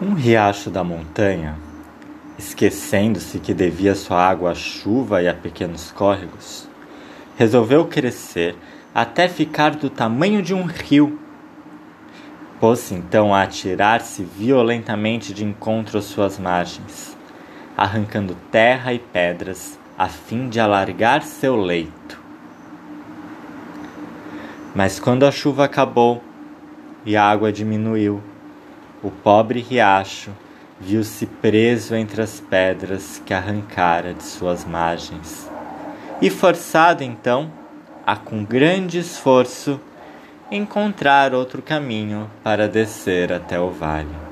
Um riacho da montanha, esquecendo-se que devia sua água à chuva e a pequenos córregos, resolveu crescer até ficar do tamanho de um rio. Pôs-se então a atirar-se violentamente de encontro às suas margens, arrancando terra e pedras a fim de alargar seu leito. Mas quando a chuva acabou e a água diminuiu, o pobre riacho viu-se preso entre as pedras que arrancara de suas margens, e forçado então a, com grande esforço, encontrar outro caminho para descer até o vale.